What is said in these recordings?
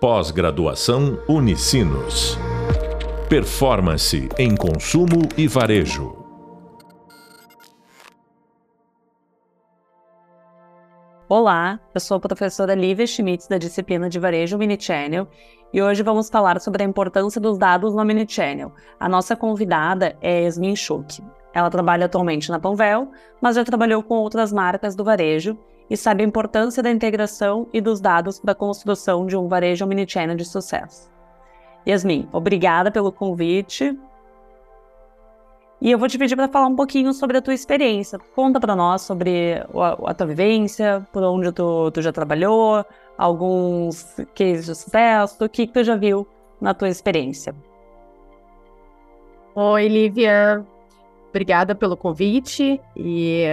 Pós-graduação Unicinos. Performance em consumo e varejo. Olá, eu sou a professora Lívia Schmitz da disciplina de Varejo Minichannel e hoje vamos falar sobre a importância dos dados no Minichannel. A nossa convidada é Yasmin Schuch. Ela trabalha atualmente na Panvel, mas já trabalhou com outras marcas do varejo e sabe a importância da integração e dos dados para a construção de um varejo omnichannel de sucesso. Yasmin, obrigada pelo convite. E eu vou te pedir para falar um pouquinho sobre a tua experiência. Conta para nós sobre a, a, tua vivência, por onde tu, tu já trabalhou, alguns cases de sucesso, o que, que tu já viu na tua experiência. Oi, Lívia. Obrigada pelo convite e,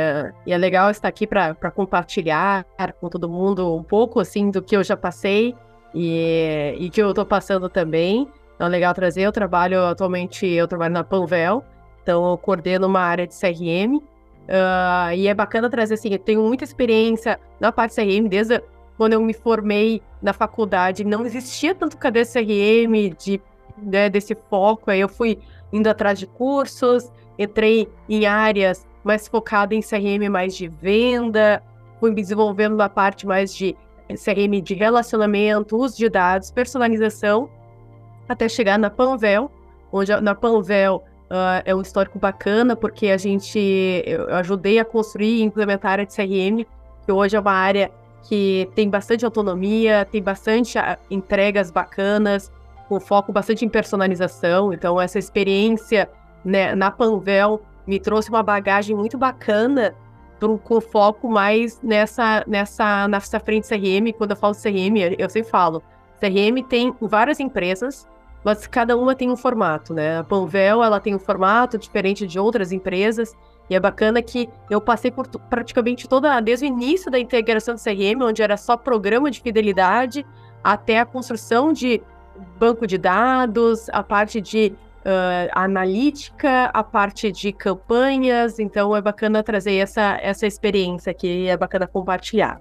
e é legal estar aqui para compartilhar com todo mundo um pouco assim do que eu já passei e, e que eu estou passando também. Então é legal trazer. Eu trabalho atualmente, eu trabalho na Panvel, então eu coordeno uma área de CRM uh, ah, e é bacana trazer assim. Eu tenho muita experiência na parte de CRM desde quando eu me formei na faculdade. Não existia tanto cadê CRM de né, desse foco. Aí eu fui indo atrás de cursos entrei em áreas mais focadas em CRM mais de venda, fui desenvolvendo uma parte mais de CRM de relacionamento, uso de dados, personalização, até chegar na Panvel, onde na Panvel uh, é um histórico bacana, porque a gente, eu ajudei a construir e implementar a área de CRM, que hoje é uma área que tem bastante autonomia, tem bastante uh, entregas bacanas, com foco bastante em personalização, então essa experiência né, na Panvel me trouxe uma bagagem muito bacana pro, com foco mais nessa, nessa, nessa frente CRM. Quando eu falo CRM, eu sempre falo, CRM tem várias empresas, mas cada uma tem um formato, né? A Panvel, ela tem um formato diferente de outras empresas, e é bacana que eu passei por praticamente toda, desde o início da integração do CRM, onde era só programa de fidelidade, até a construção de banco de dados, a parte de uh, analítica, a parte de campanhas, então é bacana trazer essa, essa experiência aqui, é bacana compartilhar.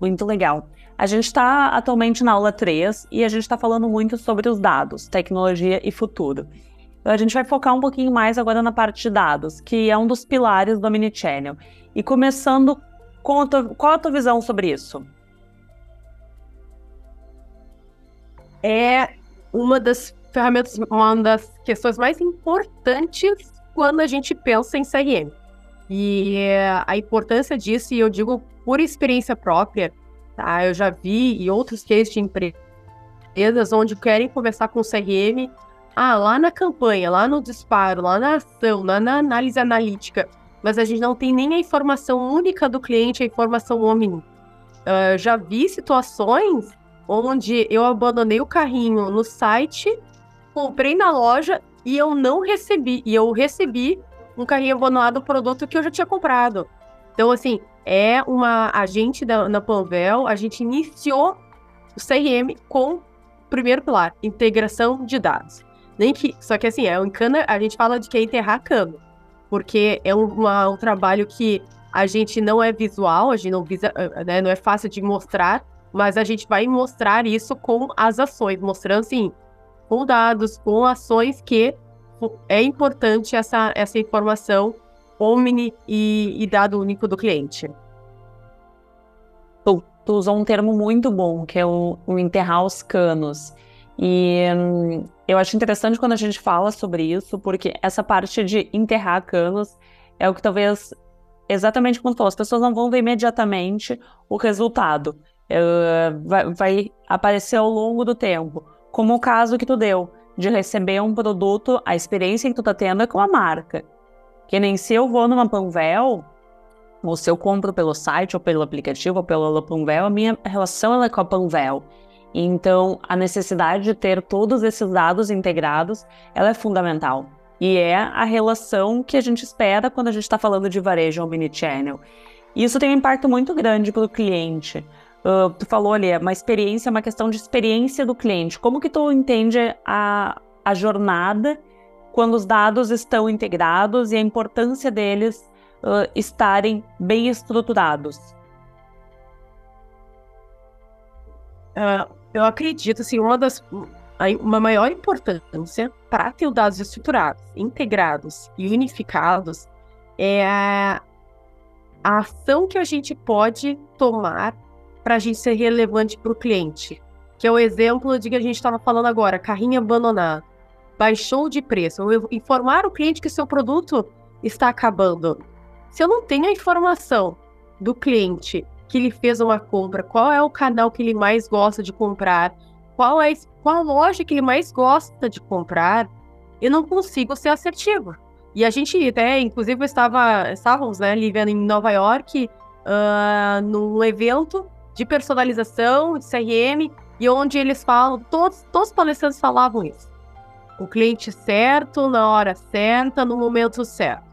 Muito legal. A gente está atualmente na aula 3 e a gente está falando muito sobre os dados, tecnologia e futuro. Então, a gente vai focar um pouquinho mais agora na parte de dados, que é um dos pilares do Omnichannel. E começando, com a tua, qual a tua visão sobre isso? É uma das ferramentas, uma das questões mais importantes quando a gente pensa em CRM. E a importância disso, e eu digo por experiência própria, tá? Eu já vi e outros cases de empresas onde querem conversar com o CRM, ah, lá na campanha, lá no disparo, lá na ação, lá na análise analítica, mas a gente não tem nem a informação única do cliente, a informação omni. Uh, já vi situações onde eu abandonei o carrinho no site, comprei na loja e eu não recebi. E eu recebi um carrinho abandonado do produto que eu já tinha comprado. Então, assim, é uma agente da, na Panvel, a gente iniciou o CRM com o primeiro pilar, integração de dados. Nem que, só que assim, é um cana, a gente fala de que é enterrar cano, porque é um, uma, um trabalho que a gente não é visual, a gente não visa, né, não é fácil de mostrar, mas a gente vai mostrar isso com as ações, mostrando assim, com dados, com ações que é importante essa, essa informação omni e, e dado único do cliente. Tu, tu usou um termo muito bom, que é o, o enterrar os canos. E hum, eu acho interessante quando a gente fala sobre isso, porque essa parte de enterrar canos é o que talvez, exatamente como tu falou, as pessoas não vão ver imediatamente o resultado vai, vai aparecer ao longo do tempo. Como o caso que tu deu, de receber um produto, a experiência que tu tá tendo é com a marca. Que nem se eu vou numa Panvel, ou se eu compro pelo site, ou pelo aplicativo, ou pela Panvel, a minha relação é com a Panvel. Então, a necessidade de ter todos esses dados integrados, ela é fundamental. E é a relação que a gente espera quando a gente está falando de varejo omnichannel. E isso tem um impacto muito grande para o cliente. Uh, tu falou ali, é uma experiência, uma questão de experiência do cliente. Como que tu entende a, a jornada quando os dados estão integrados e a importância deles uh, estarem bem estruturados? uh, eu acredito, assim, uma das uma maior importância para ter dados estruturados, integrados e unificados é a, a ação que a gente pode tomar para a gente ser relevante para o cliente. Que é o exemplo de que a gente estava falando agora, carrinho abandonado, baixou de preço, ou informar o cliente que seu produto está acabando. Se eu não tenho a informação do cliente que ele fez uma compra, qual é o canal que ele mais gosta de comprar, qual é qual loja que ele mais gosta de comprar, eu não consigo ser assertivo. E a gente até, inclusive, estava, estávamos né, ali vendo em Nova York, uh, num evento de personalização, de CRM, e onde eles falam, todos, todos os palestrantes falavam isso. O cliente certo, na hora certa, no momento certo.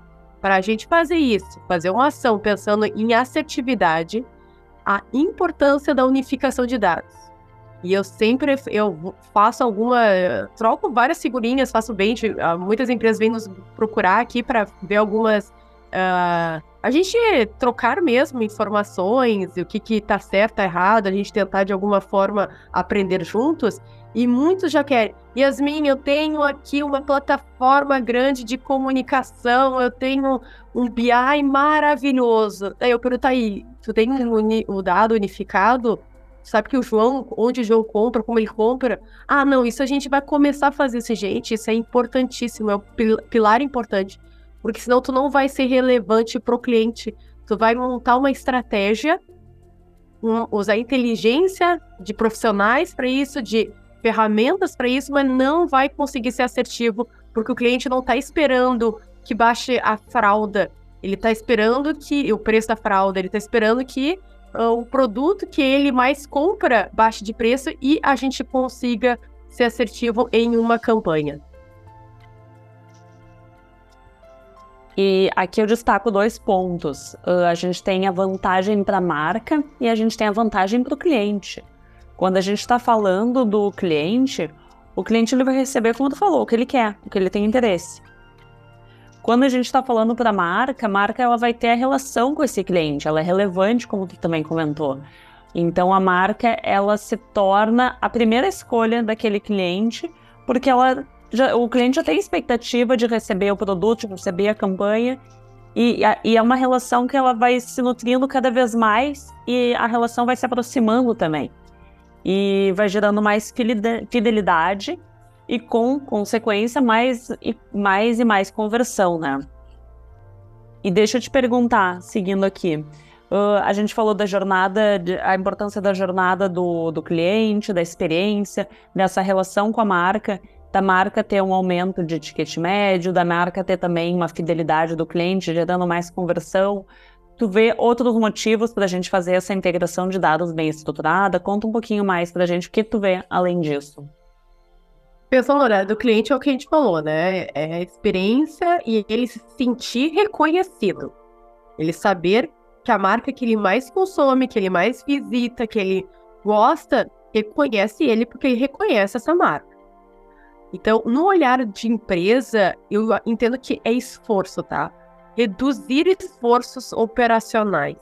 Para a gente fazer isso, fazer uma ação pensando em assertividade, a importância da unificação de dados. E eu sempre eu faço alguma. Troco várias figurinhas, faço bench. Ah, muitas empresas vêm nos procurar aqui para ver algumas. Uh, a gente trocar mesmo informações, o que, que tá certo, tá errado, a gente tentar de alguma forma aprender juntos. E muitos já querem. Yasmin, eu tenho aqui uma plataforma grande de comunicação, eu tenho um BI maravilhoso. Aí eu pergunto aí, tu tem o dado unificado? Sabe que o João, onde o João compra, como ele compra. Ah, não, isso a gente vai começar a fazer isso, gente. Isso é importantíssimo, é um pilar importante. Porque senão tu não vai ser relevante para o cliente. Tu vai montar uma estratégia, um, usar inteligência de profissionais para isso, de ferramentas para isso, mas não vai conseguir ser assertivo, porque o cliente não está esperando que baixe a fralda. Ele está esperando que o preço da fralda, ele está esperando que uh, o produto que ele mais compra baixe de preço e a gente consiga ser assertivo em uma campanha. E aqui eu destaco dois pontos. Uh, a gente tem a vantagem para a marca e a gente tem a vantagem para o cliente. Quando a gente está falando do cliente, o cliente ele vai receber, como tu falou, o que ele quer, o que ele tem interesse. Quando a gente está falando para a marca, a marca ela vai ter a relação com esse cliente, ela é relevante, como tu também comentou. Então a marca ela se torna a primeira escolha daquele cliente, porque ela já, o cliente já tem expectativa de receber o produto, de receber a campanha, e, e, é uma relação que ela vai se nutrindo cada vez mais e a relação vai se aproximando também e vai gerando mais fidelidade e com consequência mais e mais, e mais conversão, né? E deixa eu te perguntar, seguindo aqui, uh, a gente falou da jornada, de, a importância da jornada do, do cliente, da experiência, dessa relação com a marca, da marca ter um aumento de ticket médio, da marca ter também uma fidelidade do cliente, gerando mais conversão tu vê outros motivos para a gente fazer essa integração de dados bem estruturada? Conta um pouquinho mais para a gente o que tu vê além disso. No horário do cliente, é o que a gente falou, né? É a experiência e ele se sentir reconhecido. Ele saber que a marca que ele mais consome, que ele mais visita, que ele gosta, reconhece ele porque ele reconhece essa marca. Então, no olhar de empresa, eu entendo que é esforço, tá? reduzir esforços operacionais.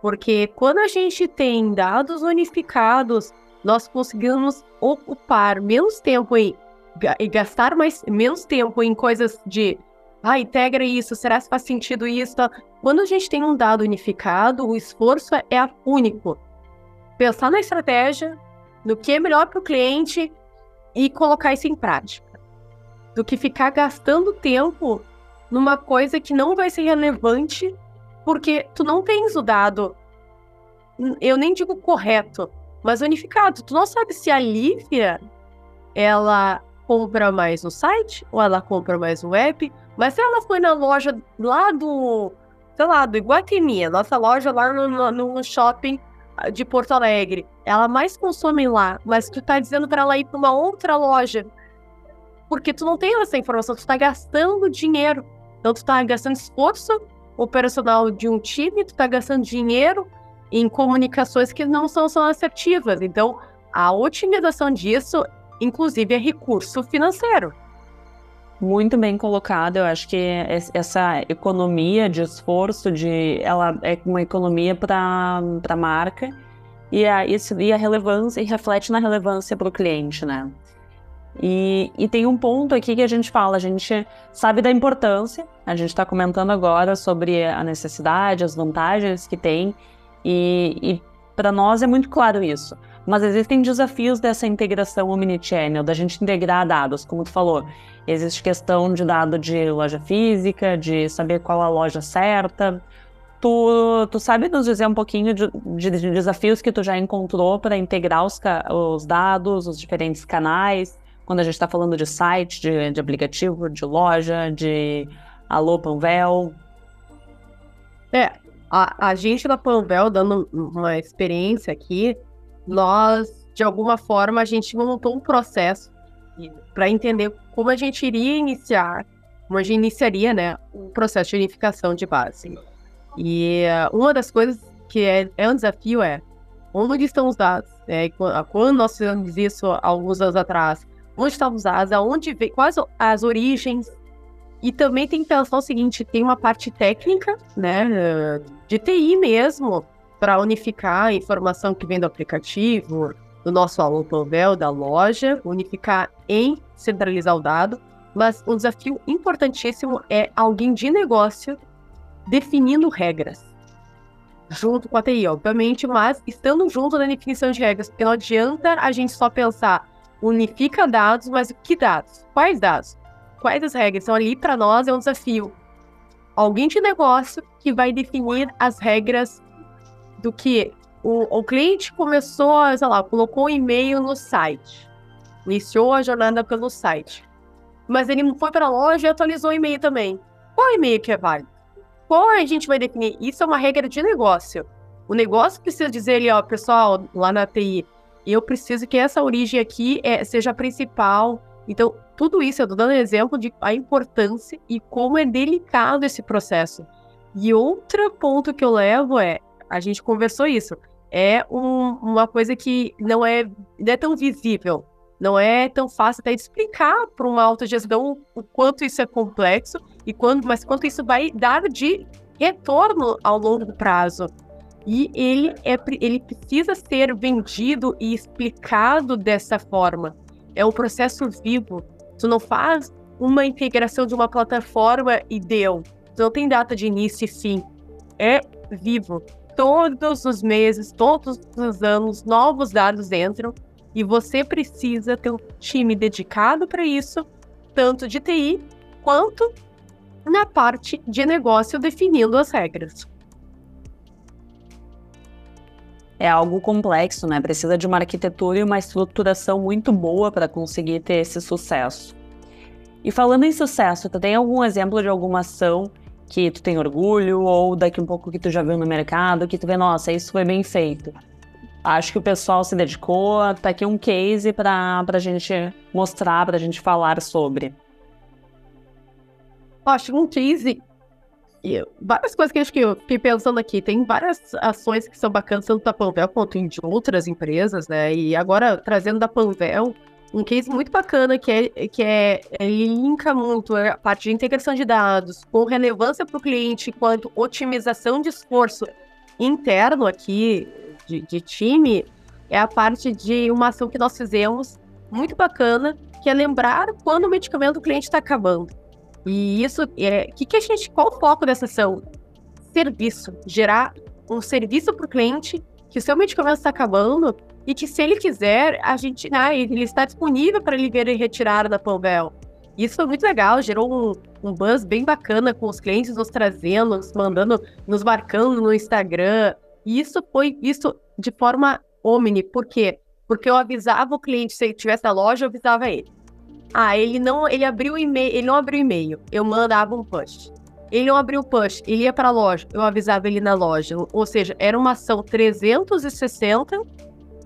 Porque quando a gente tem dados unificados, nós conseguimos ocupar menos tempo em, e gastar mais, menos tempo em coisas de ah, integra isso, será que faz sentido isso? Quando a gente tem um dado unificado, o esforço é único. Pensar na estratégia, no que é melhor para o cliente e colocar isso em prática. Do que ficar gastando tempo numa coisa que não vai ser relevante, porque tu não tens o dado, eu nem digo correto, mas unificado. Tu não sabe se a Lívia, ela compra mais no site, ou ela compra mais no app, mas se ela foi na loja lá do, sei lá, do Iguatemi, nossa loja lá no, no shopping de Porto Alegre, ela mais consome lá, mas tu tá dizendo para ela ir para uma outra loja, porque tu não tem essa informação, tu tá gastando dinheiro. Então, tu está gastando esforço operacional de um time, tu está gastando dinheiro em comunicações que não são só assertivas. Então, a otimização disso, inclusive, é recurso financeiro. Muito bem colocado. Eu acho que essa economia de esforço, de, ela é uma economia para a marca e a, e a relevância, e reflete na relevância para o cliente, né? E, e, tem um ponto aqui que a gente fala, a gente sabe da importância, a gente está comentando agora sobre a necessidade, as vantagens que tem, e, e para nós é muito claro isso. Mas existem desafios dessa integração omnichannel, da gente integrar dados, como tu falou. Existe questão de dado de loja física, de saber qual a loja certa, Tu, tu sabe nos dizer um pouquinho de, de, de desafios que tu já encontrou para integrar os, os, dados, os diferentes canais, quando a gente está falando de site, de, de, aplicativo, de loja, de Alô Panvel? É, a, a gente da Panvel, dando uma experiência aqui, nós, de alguma forma, a gente montou um processo para entender como a gente iria iniciar, como a gente iniciaria, né, um processo de unificação de base. E uh, uma das coisas que é, é, um desafio é onde estão os dados? É, quando nós fizemos isso alguns anos atrás, onde estão os dados? Aonde vem, quais as origens? E também tem que pensar o seguinte: tem uma parte técnica, né, de TI mesmo, para unificar a informação que vem do aplicativo, do nosso Alô Panvel, da loja, unificar em centralizar o dado. Mas um desafio importantíssimo é alguém de negócio definindo regras. Junto com a TI, obviamente, mas estando junto na definição de regras, porque não adianta a gente só pensar unifica dados, mas que dados? Quais dados? Quais as regras? Então, ali para nós é um desafio. Alguém de negócio que vai definir as regras do que o, o cliente começou, sei lá, colocou um e-mail no site, iniciou a jornada pelo site, mas ele foi para a loja e atualizou o e-mail também. Qual e-mail que é válido? qual a gente vai definir? Isso é uma regra de negócio. O negócio precisa dizer ali, ó, pessoal, lá na TI, eu preciso que essa origem aqui é, seja a principal. Então, tudo isso, eu estou dando exemplo de a importância e como é delicado esse processo. E outro ponto que eu levo é, a gente conversou isso, é um, uma coisa que não é, não é tão visível, não é tão fácil até de explicar para uma autogestão o quanto isso é complexo e quando, mas quanto isso vai dar de retorno ao longo prazo. E ele, é, ele precisa ser vendido e explicado dessa forma. É um processo vivo. Tu não faz uma integração de uma plataforma e deu. Tu não tem data de início e fim. É vivo. Todos os meses, todos os anos, novos dados entram e você precisa ter um time dedicado para isso, tanto de TI quanto na parte de negócio definindo as regras. É algo complexo, né? Precisa de uma arquitetura e uma estruturação muito boa para conseguir ter esse sucesso. E falando em sucesso, tu tem algum exemplo de alguma ação que tu tem orgulho ou daqui um pouco que tu já viu no mercado, que tu vê, nossa, isso foi bem feito? Acho que o pessoal se dedicou, tá aqui um case para a gente mostrar, para a gente falar sobre acho um case. Várias coisas que acho que eu fiquei pensando aqui. Tem várias ações que são bacanas, tanto da Panvel quanto de outras empresas, né? E agora, trazendo da Panvel, um case muito bacana que é que é ele linka muito a parte de integração de dados com relevância para o cliente quanto otimização de esforço interno aqui de, de, time é a parte de uma ação que nós fizemos muito bacana que é lembrar quando o medicamento do cliente está acabando e isso, é, que, que a gente, qual o foco dessa ação? Serviço, gerar um serviço para o cliente que o seu medicamento está acabando e que se ele quiser, a gente, né, ele está disponível para ele ver e retirar da Panvel. Isso foi muito legal, gerou um, um buzz bem bacana com os clientes nos trazendo, nos mandando, nos marcando no Instagram. E isso foi isso de forma omni. Por quê? Porque eu avisava o cliente, se ele estivesse na loja, eu avisava ele. Ah, ele não, ele abriu e-mail, ele não abriu e-mail. Eu mandava um push. Ele não abriu o push, ele ia para a loja, eu avisava ele na loja. Ou seja, era uma ação 360,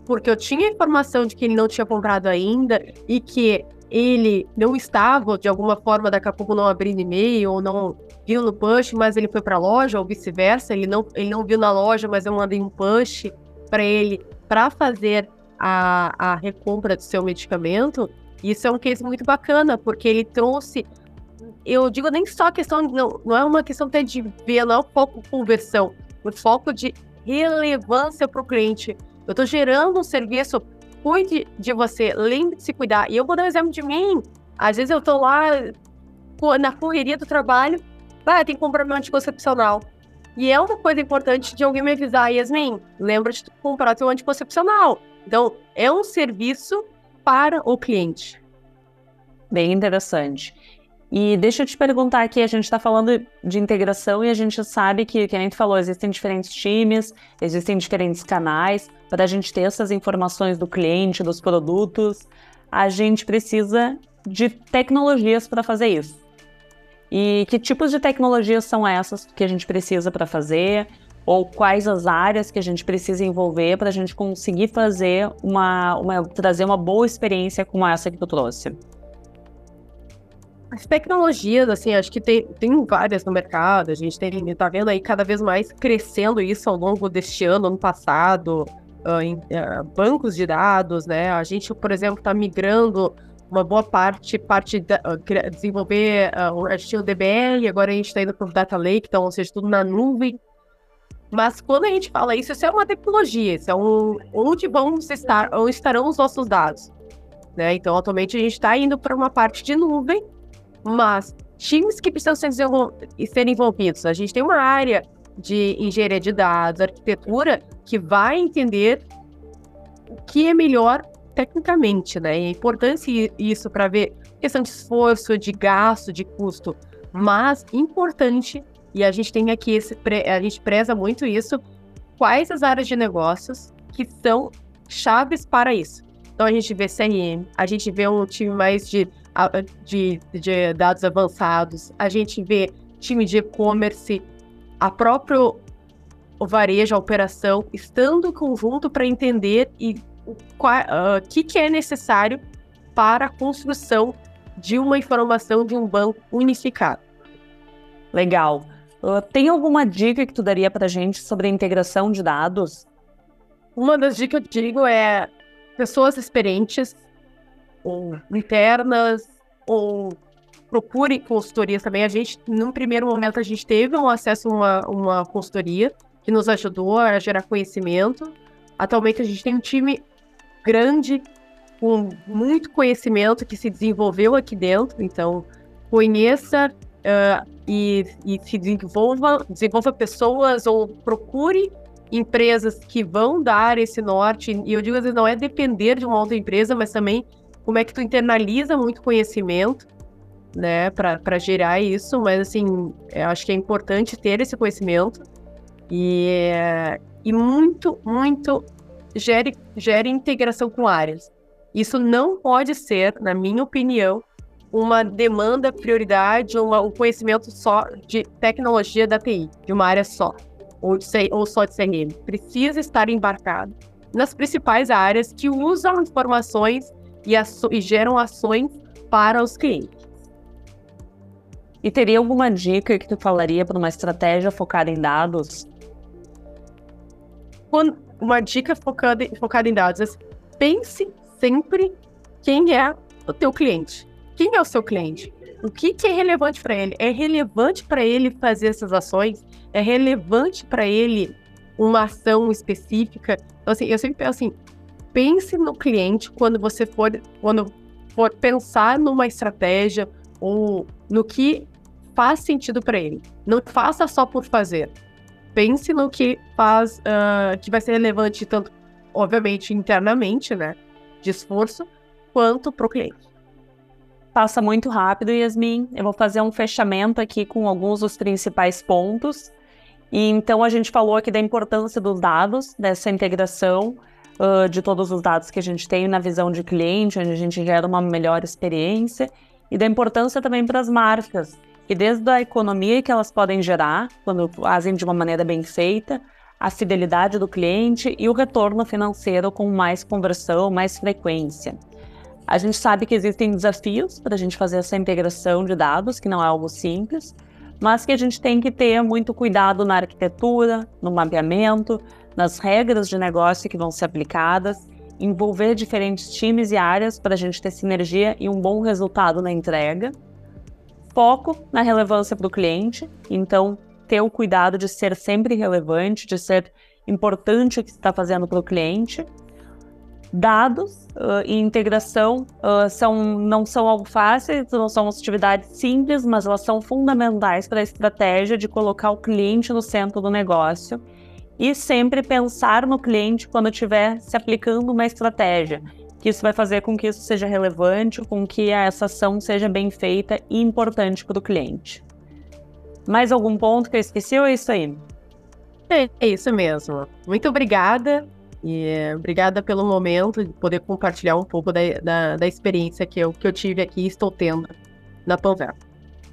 porque eu tinha informação de que ele não tinha comprado ainda e que ele não estava, de alguma forma, daqui a pouco não abrindo e-mail ou não viu no push, mas ele foi para a loja, ou vice-versa. Ele não, ele não viu na loja, mas eu mandei um push para ele para fazer a, a recompra do seu medicamento. Isso é um case muito bacana, porque ele trouxe. Eu digo nem só a questão, não, não é uma questão de ver, não é um foco conversão, o foco de relevância para o cliente. eu estou gerando um serviço, cuide de você, lembre de se cuidar. E eu vou dar um exemplo de mim. Às vezes eu estou lá na correria do trabalho, ah, tem que comprar meu anticoncepcional. E é uma coisa importante de alguém me avisar, Yasmin, lembra de comprar seu anticoncepcional. Então, é um serviço para o cliente. Bem interessante. E deixa eu te perguntar aqui, a gente está falando de integração e a gente sabe que, que a gente falou, existem diferentes times, existem diferentes canais para a gente ter essas informações do cliente, dos produtos. A gente precisa de tecnologias para fazer isso. E que tipos de tecnologias são essas que a gente precisa para fazer? Ou quais as áreas que a gente precisa envolver para a gente conseguir fazer uma, uma, trazer uma boa experiência como essa que tu trouxe? As tecnologias, assim, acho que tem, tem várias no mercado, a gente tem, tá vendo aí cada vez mais crescendo isso ao longo deste ano, ano passado, uh, em, uh, bancos de dados, né? A gente, por exemplo, está migrando uma boa parte, parte de, uh, desenvolver uh, a gente tinha o DBL, agora a gente está indo para o Data Lake, então, ou seja, tudo na nuvem. Mas quando a gente fala isso, isso é uma tecnologia, isso é um, onde vamos estar, onde estarão os nossos dados. Né? Então, atualmente a gente está indo para uma parte de nuvem, mas times que precisam ser, ser envolvidos. A gente tem uma área de engenharia de dados, arquitetura, que vai entender o que é melhor tecnicamente, né? É importante isso para ver questão de esforço, de gasto, de custo, mas importante, e a gente tem aqui esse, a gente preza muito isso, quais as áreas de negócios que são chaves para isso. Então a gente vê CRM, a gente vê um time mais de de, de dados avançados, a gente vê time de e-commerce, a próprio o varejo, a operação, estando conjunto para entender e o uh, que, que é necessário para a construção de uma informação de um banco unificado. Legal. Uh, tem alguma dica que tu daria para a gente sobre a integração de dados? Uma das dicas que eu digo é pessoas experientes ou internas, ou procure consultorias também. A gente, num primeiro momento, a gente teve um acesso a uma, uma consultoria que nos ajudou a gerar conhecimento. Atualmente a gente tem um time grande com muito conhecimento que se desenvolveu aqui dentro, então conheça uh, e, e se desenvolva, desenvolva pessoas ou procure empresas que vão dar esse norte, e eu digo às vezes não é depender de uma outra empresa, mas também como é que tu internaliza muito conhecimento, né, para gerar isso, mas assim, eu acho que é importante ter esse conhecimento e, e muito, muito gere, gere integração com áreas. Isso não pode ser, na minha opinião, uma demanda, prioridade, uma, um conhecimento só de tecnologia da TI, de uma área só, ou, de, ou só de CRM. Precisa estar embarcado nas principais áreas que usam informações e, e geram ações para os clientes. E teria alguma dica que tu falaria para uma estratégia focada em dados? Uma dica focada, focada em dados é pense sempre quem é o teu cliente. Quem é o seu cliente? O que, que é relevante para ele? É relevante para ele fazer essas ações? É relevante para ele uma ação específica? Então, assim, eu sempre penso assim, pense no cliente quando você for, quando for pensar numa estratégia ou no que faz sentido para ele. Não faça só por fazer. Pense no que faz, uh, que vai ser relevante tanto, obviamente, internamente, né, de esforço, quanto para o cliente. Passa muito rápido, Yasmin. Eu vou fazer um fechamento aqui com alguns dos principais pontos. E então a gente falou aqui da importância dos dados, dessa integração uh, de todos os dados que a gente tem na visão de cliente, onde a gente gera uma melhor experiência, e da importância também para as marcas, e desde a economia que elas podem gerar, quando fazem de uma maneira bem feita, a fidelidade do cliente e o retorno financeiro com mais conversão, mais frequência. A gente sabe que existem desafios para a gente fazer essa integração de dados, que não é algo simples, mas que a gente tem que ter muito cuidado na arquitetura, no mapeamento, nas regras de negócio que vão ser aplicadas, envolver diferentes times e áreas para a gente ter sinergia e um bom resultado na entrega. Foco na relevância para o cliente, então ter o cuidado de ser sempre relevante, de ser importante que você está fazendo para o cliente. Dados uh, e integração uh, são, não são algo fácil, não são atividades simples, mas elas são fundamentais para a estratégia de colocar o cliente no centro do negócio e sempre pensar no cliente quando estiver se aplicando uma estratégia, que isso vai fazer com que isso seja relevante, com que essa ação seja bem feita e importante para o cliente. Mais algum ponto que eu esqueci ou é isso aí? É, é isso mesmo. Muito obrigada. E obrigada pelo momento de poder compartilhar um pouco da, da, da experiência que eu, que eu tive aqui e estou tendo na Panvel.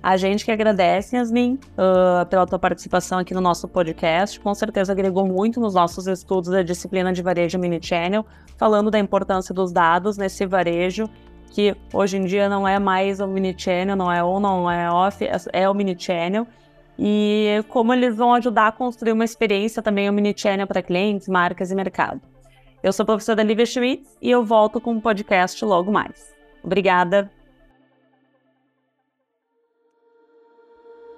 A gente que agradece, Yasmin, uh, pela tua participação aqui no nosso podcast. Com certeza agregou muito nos nossos estudos da disciplina de varejo mini-channel, falando da importância dos dados nesse varejo, que hoje em dia não é mais o mini-channel, não é on, não é off, é, é o mini-channel. E como eles vão ajudar a construir uma experiência também o mini-channel para clientes, marcas e mercado. Eu sou a professora Lívia Schmitz e eu volto com um podcast logo mais. Obrigada